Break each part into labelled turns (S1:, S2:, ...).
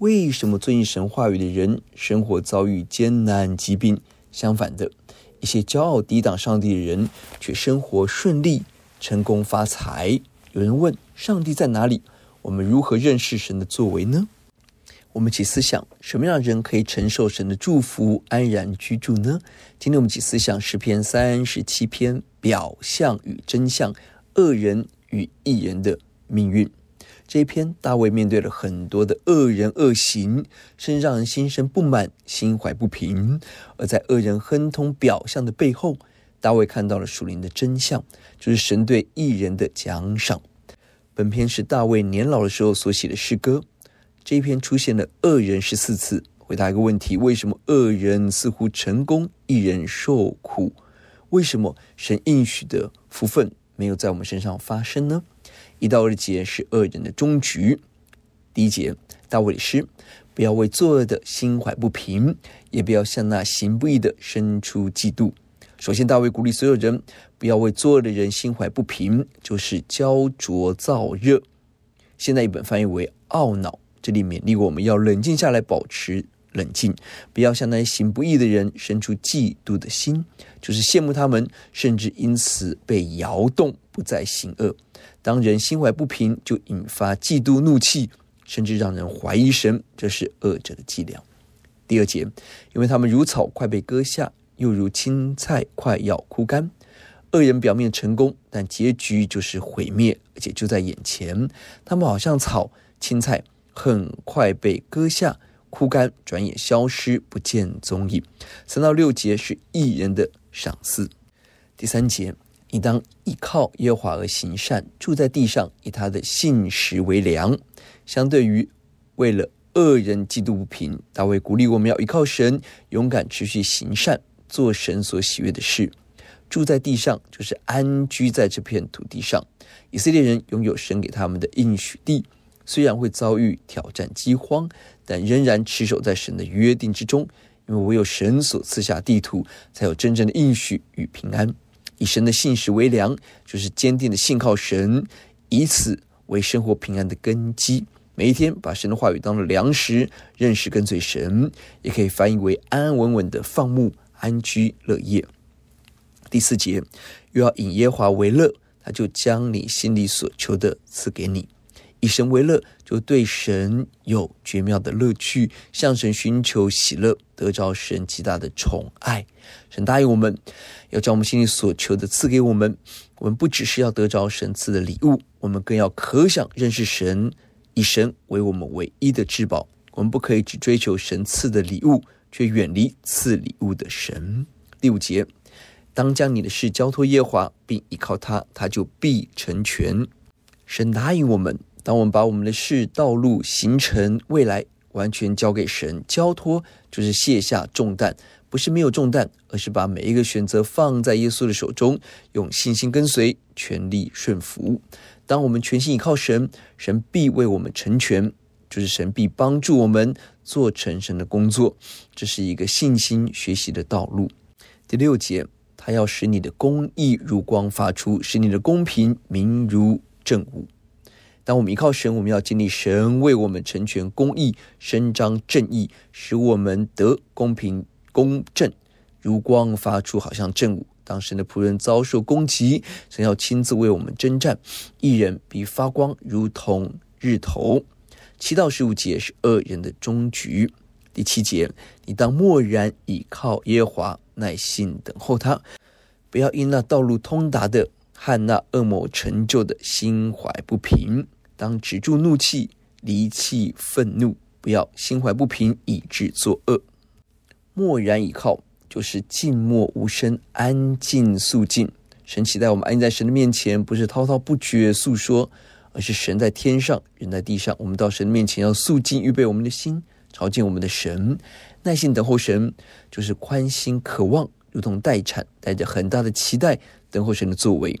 S1: 为什么遵行神话语的人，生活遭遇艰难、疾病？相反的，一些骄傲抵挡上帝的人，却生活顺利、成功发财。有人问：上帝在哪里？我们如何认识神的作为呢？我们一起思想，什么样的人可以承受神的祝福，安然居住呢？今天我们一起思想诗篇三十七篇，表象与真相，恶人与义人的命运。这一篇，大卫面对了很多的恶人恶行，甚至让人心生不满、心怀不平。而在恶人亨通表象的背后，大卫看到了属灵的真相，就是神对义人的奖赏。本篇是大卫年老的时候所写的诗歌。这一篇出现了恶人十四次，回答一个问题：为什么恶人似乎成功，义人受苦？为什么神应许的福分没有在我们身上发生呢？一到二节是恶人的终局。第一节，大卫的诗：不要为作恶的心怀不平，也不要向那行不义的生出嫉妒。首先，大卫鼓励所有人不要为作恶的人心怀不平，就是焦灼燥热。现在一本翻译为懊恼。这里勉励我们要冷静下来，保持冷静，不要向那些行不义的人生出嫉妒的心，就是羡慕他们，甚至因此被摇动，不再行恶。当人心怀不平，就引发嫉妒、怒气，甚至让人怀疑神，这是恶者的伎俩。第二节，因为他们如草快被割下，又如青菜快要枯干。恶人表面成功，但结局就是毁灭，而且就在眼前。他们好像草、青菜。很快被割下、枯干，转眼消失，不见踪影。三到六节是义人的赏赐。第三节，你当依靠耶和华而行善，住在地上，以他的信实为粮。相对于为了恶人嫉妒不平，大卫鼓励我们要依靠神，勇敢持续行善，做神所喜悦的事。住在地上，就是安居在这片土地上。以色列人拥有神给他们的应许地。虽然会遭遇挑战、饥荒，但仍然持守在神的约定之中，因为唯有神所赐下地图，才有真正的应许与平安。以神的信实为粮，就是坚定的信靠神，以此为生活平安的根基。每一天把神的话语当作粮食，认识跟随神，也可以翻译为安安稳稳的放牧、安居乐业。第四节，又要以耶华为乐，他就将你心里所求的赐给你。以神为乐，就对神有绝妙的乐趣，向神寻求喜乐，得着神极大的宠爱。神答应我们，要将我们心里所求的赐给我们。我们不只是要得着神赐的礼物，我们更要渴想认识神，以神为我们唯一的至宝。我们不可以只追求神赐的礼物，却远离赐礼物的神。第五节，当将你的事交托耶华，并依靠他，他就必成全。神答应我们。当我们把我们的事、道路、行程、未来完全交给神，交托就是卸下重担，不是没有重担，而是把每一个选择放在耶稣的手中，用信心跟随，全力顺服。当我们全心依靠神，神必为我们成全，就是神必帮助我们做成神的工作。这是一个信心学习的道路。第六节，他要使你的公义如光发出，使你的公平明如正午。当我们依靠神，我们要经历神为我们成全公义、伸张正义，使我们得公平公正，如光发出，好像正午。当神的仆人遭受攻击，神要亲自为我们征战。一人必发光，如同日头。七到十五节是恶人的终局。第七节，你当默然倚靠耶和华，耐心等候他，不要因那道路通达的和那恶魔成就的心怀不平。当止住怒气，离弃愤怒，不要心怀不平，以致作恶。默然倚靠，就是静默无声，安静肃静。神期待我们安静在神的面前，不是滔滔不绝诉说，而是神在天上，人在地上。我们到神的面前要肃静，预备我们的心。朝见我们的神，耐心等候神，就是宽心渴望，如同待产，带着很大的期待等候神的作为。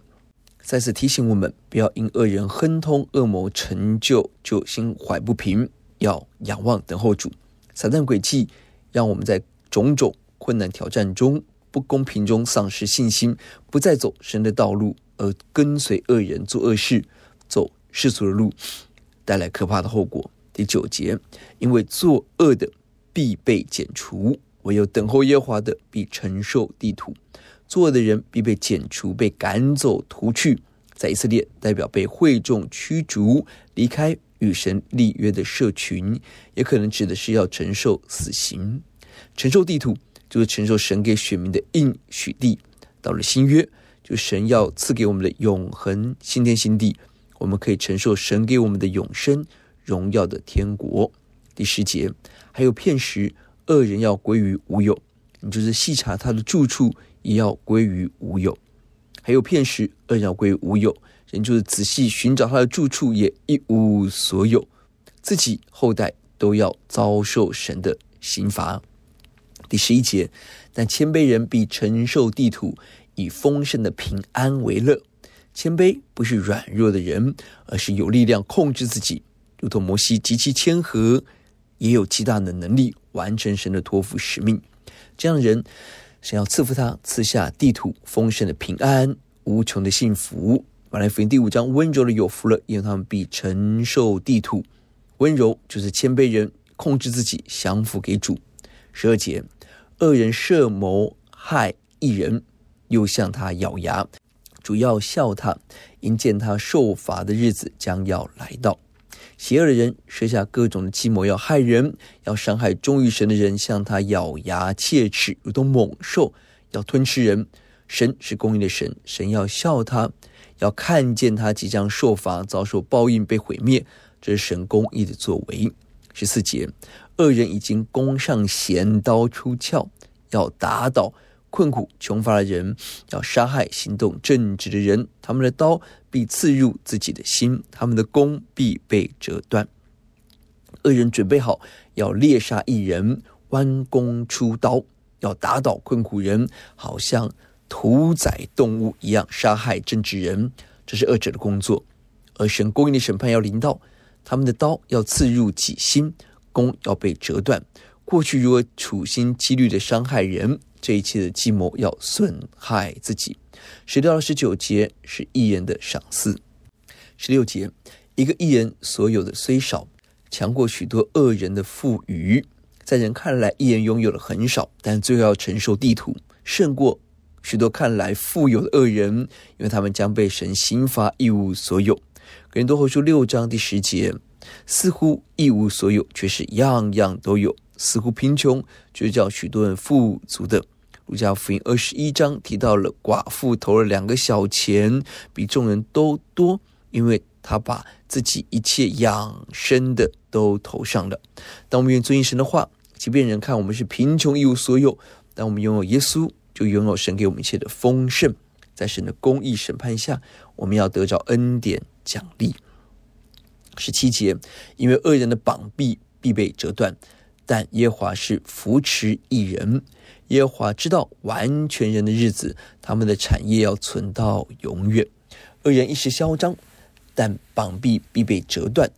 S1: 再次提醒我们，不要因恶人亨通、恶谋成就就心怀不平，要仰望等候主。撒旦诡计让我们在种种困难挑战中、不公平中丧失信心，不再走神的道路，而跟随恶人做恶事，走世俗的路，带来可怕的后果。第九节，因为作恶的必被剪除，唯有等候耶华的必承受地土。作恶的人必被剪除，被赶走、屠去。在以色列，代表被会众驱逐，离开与神立约的社群，也可能指的是要承受死刑。承受地土，就是承受神给选民的应许地。到了新约，就神要赐给我们的永恒新天新地，我们可以承受神给我们的永生。荣耀的天国，第十节，还有片时，恶人要归于无有，你就是细查他的住处，也要归于无有。还有片时，恶人要归于无有，人就是仔细寻找他的住处，也一无所有，自己后代都要遭受神的刑罚。第十一节，但谦卑人必承受地土，以丰盛的平安为乐。谦卑不是软弱的人，而是有力量控制自己。如同摩西极其谦和，也有极大的能力完成神的托付使命。这样的人，神要赐福他，赐下地土丰盛的平安，无穷的幸福。马来福音第五章，温柔的有福了，因为他们必承受地土。温柔就是谦卑人，控制自己，降服给主。十二节，恶人设谋害一人，又向他咬牙，主要笑他，因见他受罚的日子将要来到。邪恶的人设下各种的计谋，要害人，要伤害忠于神的人，向他咬牙切齿，如同猛兽要吞吃人。神是公义的神，神要笑他，要看见他即将受罚，遭受报应，被毁灭。这是神公义的作为。十四节，恶人已经弓上弦，刀出鞘，要打倒。困苦穷乏的人，要杀害行动正直的人，他们的刀必刺入自己的心，他们的弓必被折断。恶人准备好要猎杀一人，弯弓出刀，要打倒困苦人，好像屠宰动物一样杀害正直人，这是恶者的工作。而神公义的审判要临到，他们的刀要刺入己心，弓要被折断。过去如何处心积虑的伤害人，这一切的计谋要损害自己。十六到十九节是义人的赏赐。十六节，一个义人所有的虽少，强过许多恶人的富余。在人看来，义人拥有的很少，但最后要承受地土，胜过许多看来富有的恶人，因为他们将被神刑罚，一无所有。哥林多后书六章第十节，似乎一无所有，却是样样都有。似乎贫穷，就叫许多人富足的。路加福音二十一章提到了寡妇投了两个小钱，比众人都多，因为他把自己一切养生的都投上了。当我们愿遵行神的话，即便人看我们是贫穷一无所有，但我们拥有耶稣，就拥有神给我们一切的丰盛。在神的公义审判下，我们要得着恩典奖励。十七节，因为恶人的膀臂必被折断。但耶华是扶持一人，耶华知道完全人的日子，他们的产业要存到永远。恶人一时嚣张，但膀臂必被折断，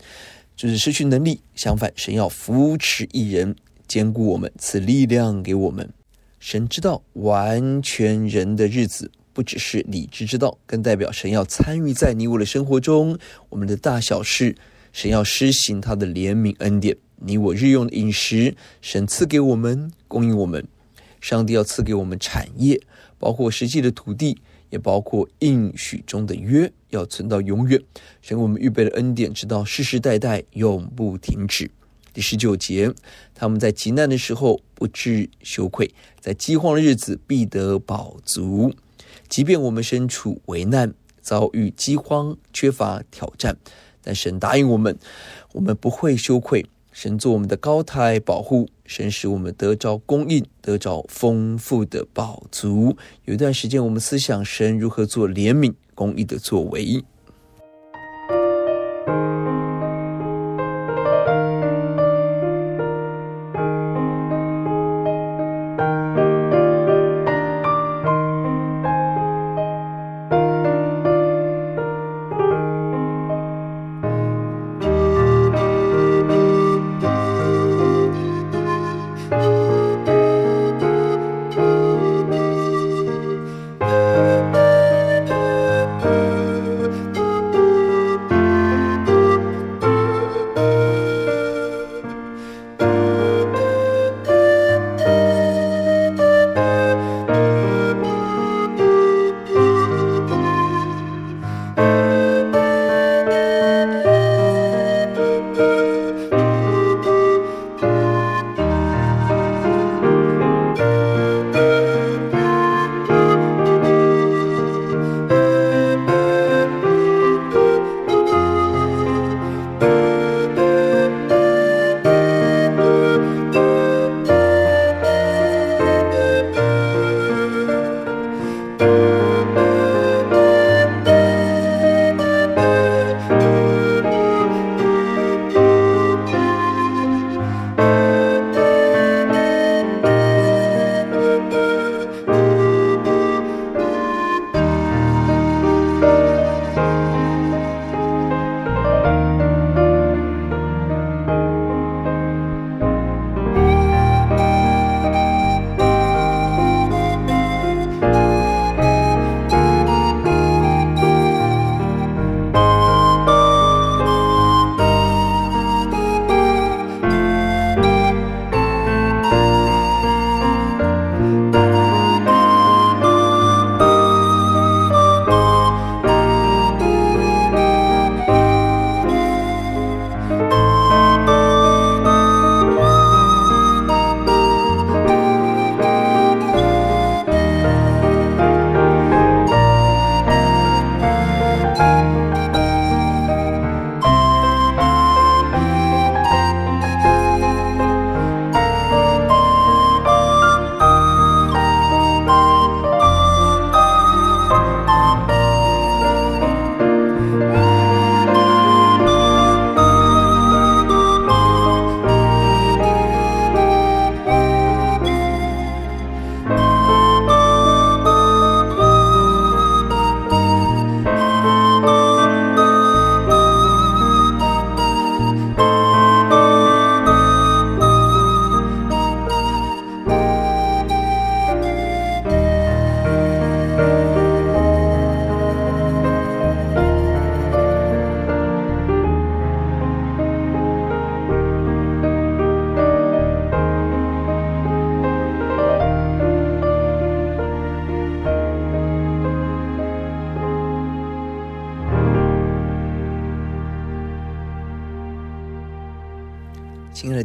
S1: 就是失去能力。相反，神要扶持一人，坚固我们，赐力量给我们。神知道完全人的日子，不只是理智之道，更代表神要参与在你我的生活中，我们的大小事，神要施行他的怜悯恩典。你我日用的饮食，神赐给我们，供应我们。上帝要赐给我们产业，包括实际的土地，也包括应许中的约，要存到永远。神为我们预备的恩典，直到世世代代永不停止。第十九节，他们在急难的时候不致羞愧，在饥荒的日子必得饱足。即便我们身处危难，遭遇饥荒、缺乏挑战，但神答应我们，我们不会羞愧。神做我们的高台保护，神使我们得着供应，得着丰富的宝足。有一段时间，我们思想神如何做怜悯、公义的作为。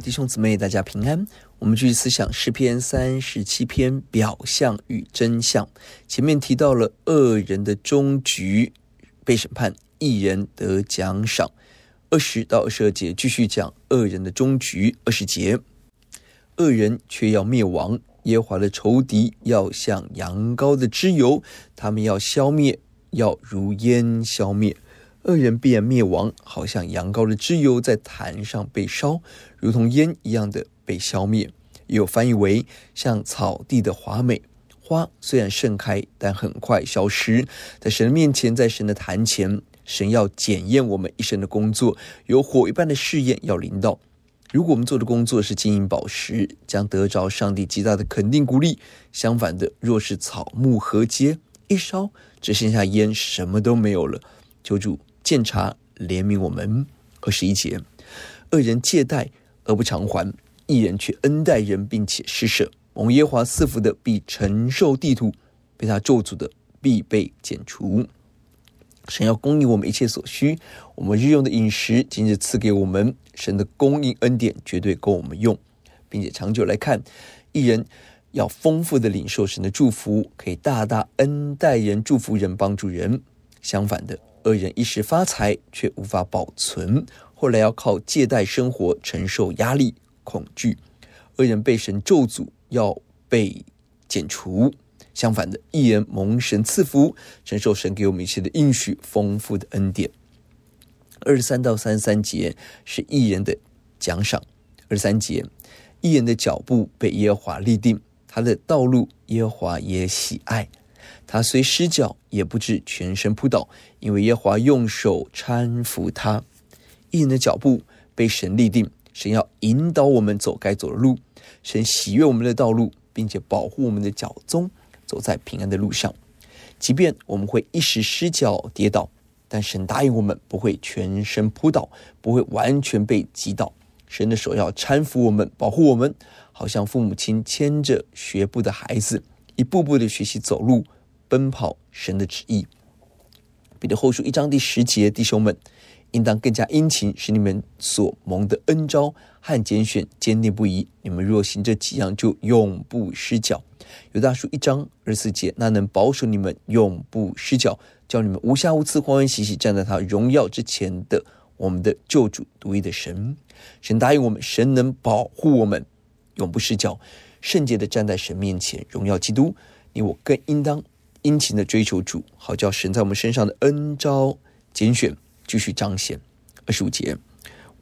S1: 弟兄姊妹，大家平安。我们继续思想诗篇三十七篇表象与真相。前面提到了恶人的终局被审判，一人得奖赏。二十到二十二节继续讲恶人的终局。二十节，恶人却要灭亡，耶华的仇敌要像羊羔的脂油，他们要消灭，要如烟消灭。恶人必然灭亡，好像羊羔的脂油在坛上被烧，如同烟一样的被消灭。也有翻译为像草地的华美花，虽然盛开，但很快消失。在神的面前，在神的坛前，神要检验我们一生的工作，有火一般的试验要临到。如果我们做的工作是金银宝石，将得着上帝极大的肯定鼓励；相反的，若是草木禾秸，一烧只剩下烟，什么都没有了。求主。鉴察怜悯我们。二十一节，恶人借贷而不偿还，一人却恩待人，并且施舍。蒙耶华赐福的必承受地土，被他咒诅的必被剪除。神要供应我们一切所需，我们日用的饮食今日赐给我们。神的供应恩典绝对够我们用，并且长久来看，一人要丰富的领受神的祝福，可以大大恩待人、祝福人、帮助人。相反的，恶人一时发财却无法保存，后来要靠借贷生活，承受压力、恐惧。恶人被神咒诅，要被剪除。相反的，义人蒙神赐福，承受神给我们一切的应许，丰富的恩典。二十三到三十三节是义人的奖赏。二十三节，义人的脚步被耶和华立定，他的道路耶和华也喜爱。他虽失脚，也不至全身扑倒，因为耶和华用手搀扶他。义人的脚步被神立定，神要引导我们走该走的路，神喜悦我们的道路，并且保护我们的脚踪。走在平安的路上，即便我们会一时失脚跌倒，但神答应我们不会全身扑倒，不会完全被击倒。神的手要搀扶我们，保护我们，好像父母亲牵着学步的孩子，一步步的学习走路、奔跑。神的旨意。彼得后书一章第十节，弟兄们，应当更加殷勤，使你们所蒙的恩召和拣选坚定不移。你们若行这几样，就永不失脚。犹大书一章二十四节，那能保守你们永不失脚，叫你们无瑕无疵、欢欢喜喜站在他荣耀之前的我们的救主独一的神。神答应我们，神能保护我们永不失脚，圣洁的站在神面前荣耀基督。你我更应当殷勤的追求主，好叫神在我们身上的恩召拣选继续彰显。二十五节，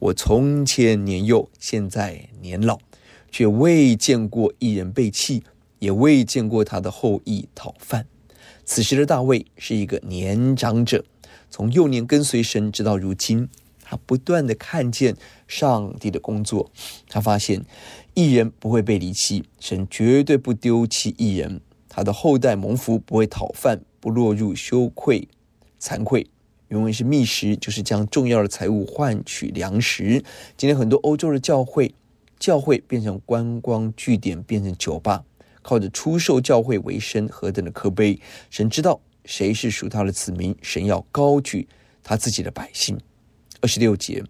S1: 我从前年幼，现在年老，却未见过一人被弃。也未见过他的后裔讨饭。此时的大卫是一个年长者，从幼年跟随神，直到如今，他不断的看见上帝的工作。他发现一人不会被离弃，神绝对不丢弃一人。他的后代蒙福，不会讨饭，不落入羞愧、惭愧。原文是觅食，就是将重要的财物换取粮食。今天很多欧洲的教会，教会变成观光据点，变成酒吧。靠着出售教会为生，何等的可悲！神知道谁是属他的子民，神要高举他自己的百姓。二十六节，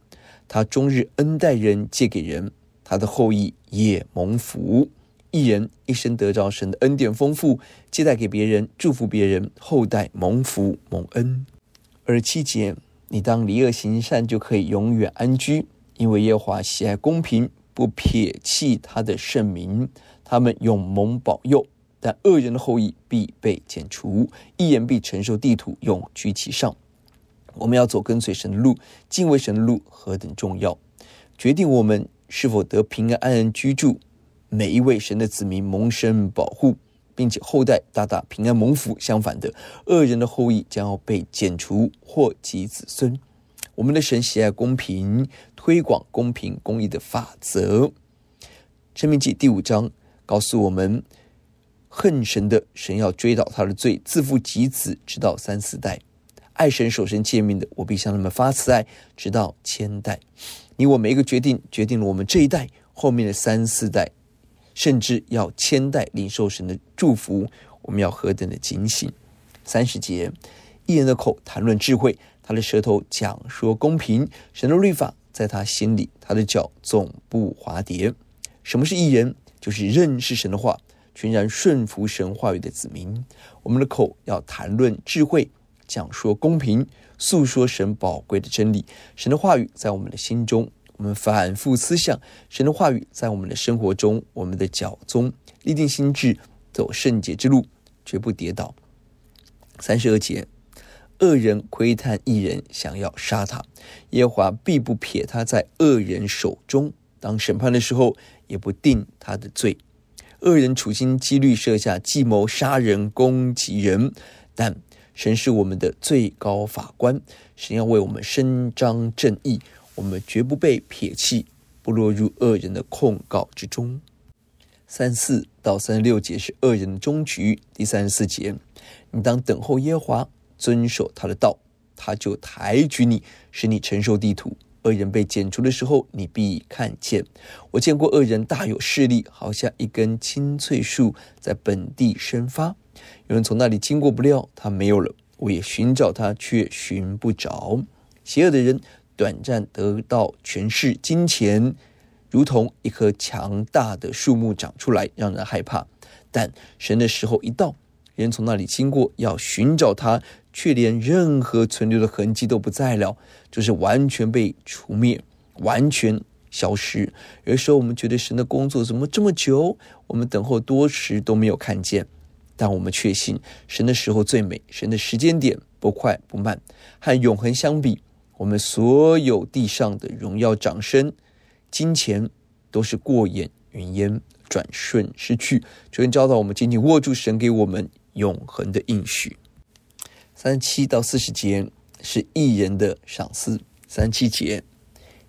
S1: 他终日恩待人，借给人，他的后裔也蒙福。一人一生得着神的恩典丰富，接待给别人，祝福别人，后代蒙福蒙恩。二十七节，你当离恶行善，就可以永远安居，因为耶和华喜爱公平，不撇弃他的圣名。他们永蒙保佑，但恶人的后裔必被剪除，一人必承受地土，永居其上。我们要走跟随神的路，敬畏神的路何等重要，决定我们是否得平安安居住。每一位神的子民蒙神保护，并且后代大大平安蒙福。相反的，恶人的后裔将要被剪除，祸及子孙。我们的神喜爱公平，推广公平公义的法则。生命记第五章。告诉我们，恨神的神要追讨他的罪，自负及子，直到三四代；爱神守神诫命的，我必向他们发慈爱，直到千代。你我每一个决定，决定了我们这一代后面的三四代，甚至要千代领受神的祝福。我们要何等的警醒！三十节，义人的口谈论智慧，他的舌头讲说公平。神的律法在他心里，他的脚总不滑跌。什么是义人？就是认识神的话，全然顺服神话语的子民。我们的口要谈论智慧，讲说公平，诉说神宝贵的真理。神的话语在我们的心中，我们反复思想神的话语在我们的生活中，我们的脚中立定心志，走圣洁之路，绝不跌倒。三十二节，恶人窥探一人，想要杀他，耶和华必不撇他在恶人手中。当审判的时候，也不定他的罪。恶人处心积虑设下计谋杀人、攻击人，但神是我们的最高法官，神要为我们伸张正义，我们绝不被撇弃，不落入恶人的控告之中。三四到三十六节是恶人的终局。第三十四节，你当等候耶和华，遵守他的道，他就抬举你，使你承受地土。恶人被剪除的时候，你必看见。我见过恶人大有势力，好像一根青翠树在本地生发。有人从那里经过，不料他没有了。我也寻找他，却寻不着。邪恶的人短暂得到权势、金钱，如同一棵强大的树木长出来，让人害怕。但神的时候一到，人从那里经过，要寻找他，却连任何存留的痕迹都不在了，就是完全被除灭，完全消失。有时候我们觉得神的工作怎么这么久？我们等候多时都没有看见。但我们确信，神的时候最美，神的时间点不快不慢。和永恒相比，我们所有地上的荣耀、掌声、金钱，都是过眼云烟，转瞬失去。求神教导我们紧紧握住神给我们永恒的应许。三十七到四十节是义人的赏赐。三七节。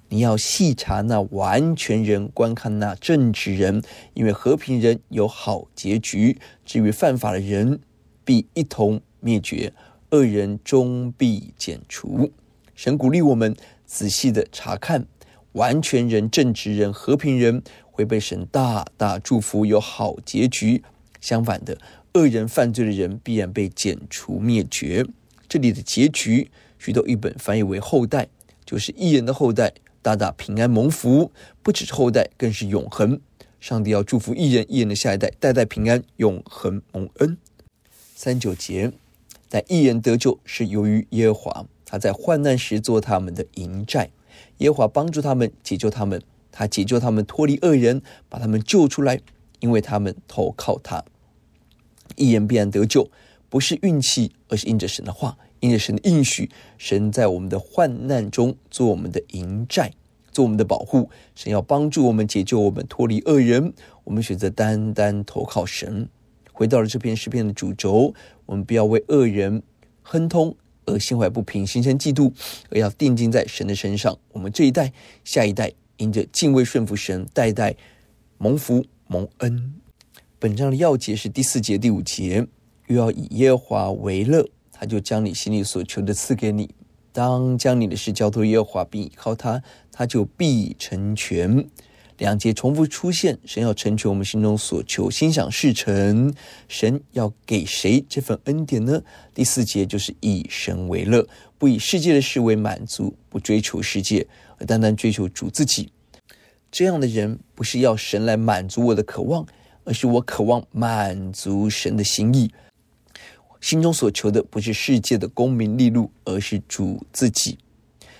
S1: 你要细察那完全人，观看那正直人，因为和平人有好结局。至于犯法的人，必一同灭绝；恶人终必剪除。神鼓励我们仔细的查看，完全人、正直人、和平人会被神大大祝福，有好结局。相反的，恶人、犯罪的人必然被剪除灭绝。这里的结局，许多译本翻译为后代，就是义人的后代。大大平安蒙福，不只是后代，更是永恒。上帝要祝福一人，一人的下一代，代代平安，永恒蒙恩。三九节，但一人得救是由于耶和华，他在患难时做他们的营寨。耶和华帮助他们，解救他们，他解救他们脱离恶人，把他们救出来，因为他们投靠他。一人必然得救，不是运气，而是应着神的话。应着神的应许，神在我们的患难中做我们的营寨，做我们的保护。神要帮助我们，解救我们，脱离恶人。我们选择单单投靠神，回到了这篇诗篇的主轴。我们不要为恶人亨通而心怀不平，心生嫉妒，而要定睛在神的身上。我们这一代、下一代，因着敬畏顺服神，代代蒙福蒙恩。本章的要节是第四节、第五节，又要以耶华为乐。他就将你心里所求的赐给你。当将你的事交托耶和华，并倚靠他，他就必成全。两节重复出现，神要成全我们心中所求，心想事成。神要给谁这份恩典呢？第四节就是以神为乐，不以世界的事为满足，不追求世界，而单单追求主自己。这样的人不是要神来满足我的渴望，而是我渴望满足神的心意。心中所求的不是世界的功名利禄，而是主自己。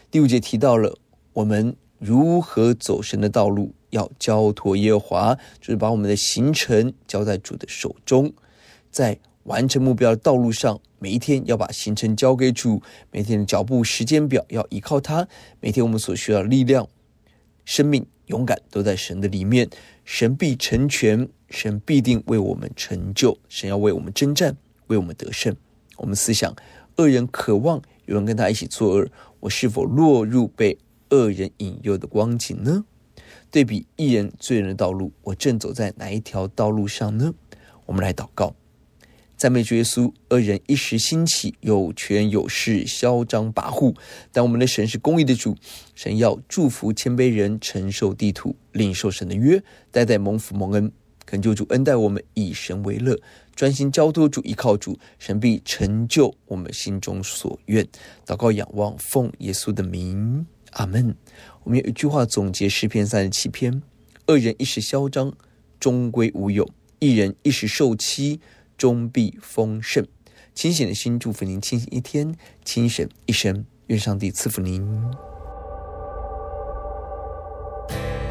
S1: 第五节提到了我们如何走神的道路，要交托耶和华，就是把我们的行程交在主的手中，在完成目标的道路上，每一天要把行程交给主，每天的脚步时间表要依靠他，每天我们所需要的力量、生命、勇敢都在神的里面，神必成全，神必定为我们成就，神要为我们征战。为我们得胜，我们思想恶人渴望有人跟他一起作恶，我是否落入被恶人引诱的光景呢？对比一人罪人的道路，我正走在哪一条道路上呢？我们来祷告，赞美主耶稣。恶人一时兴起，有权有势，嚣张跋扈，但我们的神是公义的主，神要祝福谦卑人，承受地土，领受神的约，代代蒙福蒙恩。恳求主恩待我们，以神为乐，专心交托主，依靠主，神必成就我们心中所愿。祷告仰望，奉耶稣的名，阿门。我们有一句话总结诗篇三十七篇：恶人一时嚣张，终归无有；一人一时受欺，终必丰盛。清醒的心，祝福您清醒一天，清醒一生。愿上帝赐福您。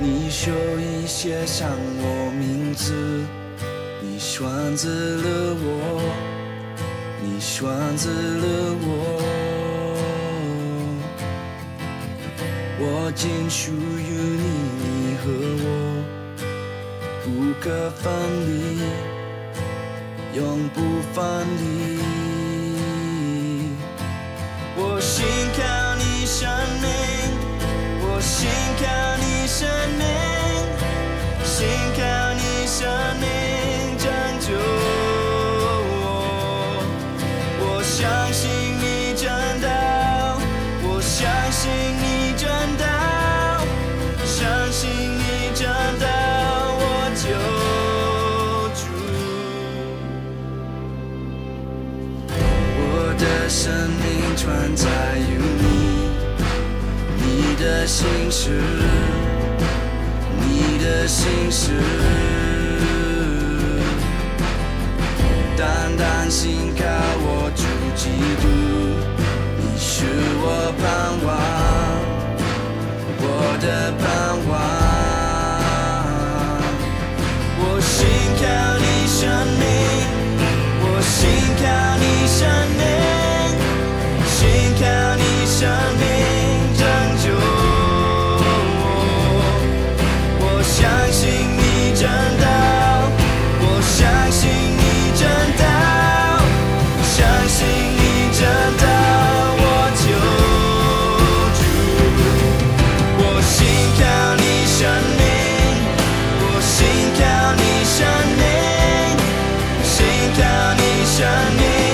S2: 你手已写上我名字，你选择了我，你选择了我，我仅属于你你和我，不可分离，永不分离。我心靠你生命，我心靠你。生命，心靠你生命的心事，你的心事，单单心靠我主基督，你是我盼望，我的盼望，我心跳。叫你声音。